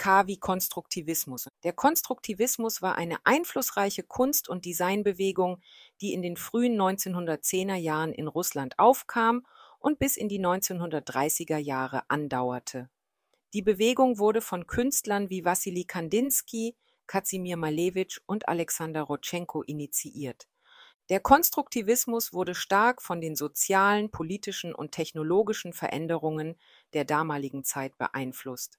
K wie Konstruktivismus. Der Konstruktivismus war eine einflussreiche Kunst- und Designbewegung, die in den frühen 1910er Jahren in Russland aufkam und bis in die 1930er Jahre andauerte. Die Bewegung wurde von Künstlern wie Wassily Kandinsky, Kazimir Malevich und Alexander Rodchenko initiiert. Der Konstruktivismus wurde stark von den sozialen, politischen und technologischen Veränderungen der damaligen Zeit beeinflusst.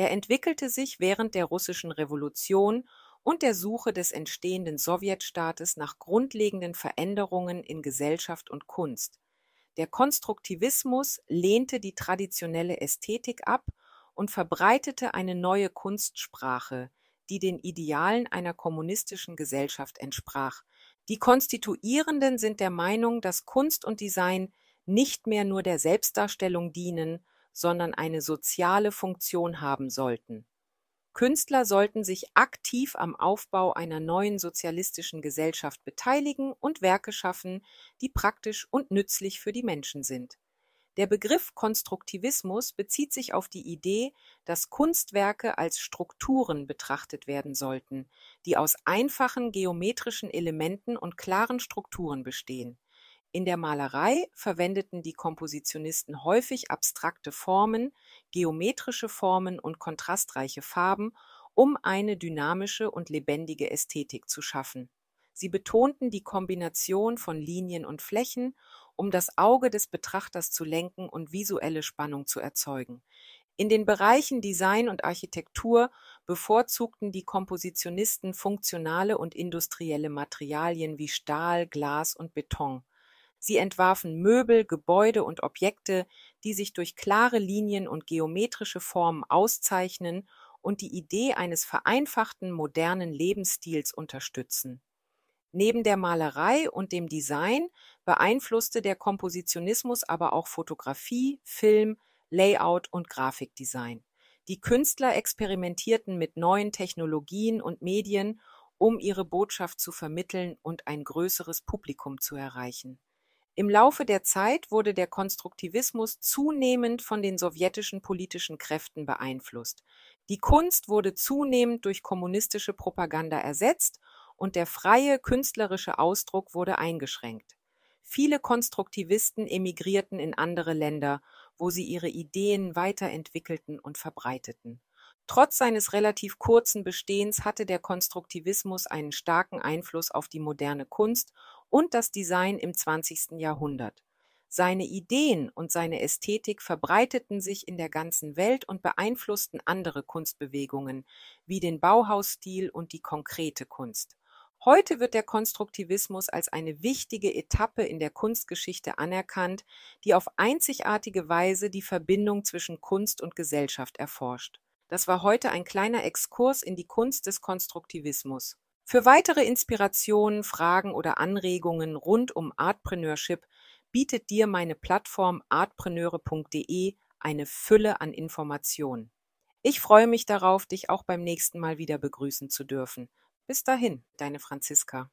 Er entwickelte sich während der Russischen Revolution und der Suche des entstehenden Sowjetstaates nach grundlegenden Veränderungen in Gesellschaft und Kunst. Der Konstruktivismus lehnte die traditionelle Ästhetik ab und verbreitete eine neue Kunstsprache, die den Idealen einer kommunistischen Gesellschaft entsprach. Die Konstituierenden sind der Meinung, dass Kunst und Design nicht mehr nur der Selbstdarstellung dienen, sondern eine soziale Funktion haben sollten. Künstler sollten sich aktiv am Aufbau einer neuen sozialistischen Gesellschaft beteiligen und Werke schaffen, die praktisch und nützlich für die Menschen sind. Der Begriff Konstruktivismus bezieht sich auf die Idee, dass Kunstwerke als Strukturen betrachtet werden sollten, die aus einfachen geometrischen Elementen und klaren Strukturen bestehen. In der Malerei verwendeten die Kompositionisten häufig abstrakte Formen, geometrische Formen und kontrastreiche Farben, um eine dynamische und lebendige Ästhetik zu schaffen. Sie betonten die Kombination von Linien und Flächen, um das Auge des Betrachters zu lenken und visuelle Spannung zu erzeugen. In den Bereichen Design und Architektur bevorzugten die Kompositionisten funktionale und industrielle Materialien wie Stahl, Glas und Beton. Sie entwarfen Möbel, Gebäude und Objekte, die sich durch klare Linien und geometrische Formen auszeichnen und die Idee eines vereinfachten modernen Lebensstils unterstützen. Neben der Malerei und dem Design beeinflusste der Kompositionismus aber auch Fotografie, Film, Layout und Grafikdesign. Die Künstler experimentierten mit neuen Technologien und Medien, um ihre Botschaft zu vermitteln und ein größeres Publikum zu erreichen. Im Laufe der Zeit wurde der Konstruktivismus zunehmend von den sowjetischen politischen Kräften beeinflusst. Die Kunst wurde zunehmend durch kommunistische Propaganda ersetzt und der freie künstlerische Ausdruck wurde eingeschränkt. Viele Konstruktivisten emigrierten in andere Länder, wo sie ihre Ideen weiterentwickelten und verbreiteten. Trotz seines relativ kurzen Bestehens hatte der Konstruktivismus einen starken Einfluss auf die moderne Kunst und das Design im 20. Jahrhundert. Seine Ideen und seine Ästhetik verbreiteten sich in der ganzen Welt und beeinflussten andere Kunstbewegungen wie den Bauhausstil und die konkrete Kunst. Heute wird der Konstruktivismus als eine wichtige Etappe in der Kunstgeschichte anerkannt, die auf einzigartige Weise die Verbindung zwischen Kunst und Gesellschaft erforscht. Das war heute ein kleiner Exkurs in die Kunst des Konstruktivismus. Für weitere Inspirationen, Fragen oder Anregungen rund um Artpreneurship bietet dir meine Plattform artpreneure.de eine Fülle an Informationen. Ich freue mich darauf, dich auch beim nächsten Mal wieder begrüßen zu dürfen. Bis dahin, deine Franziska.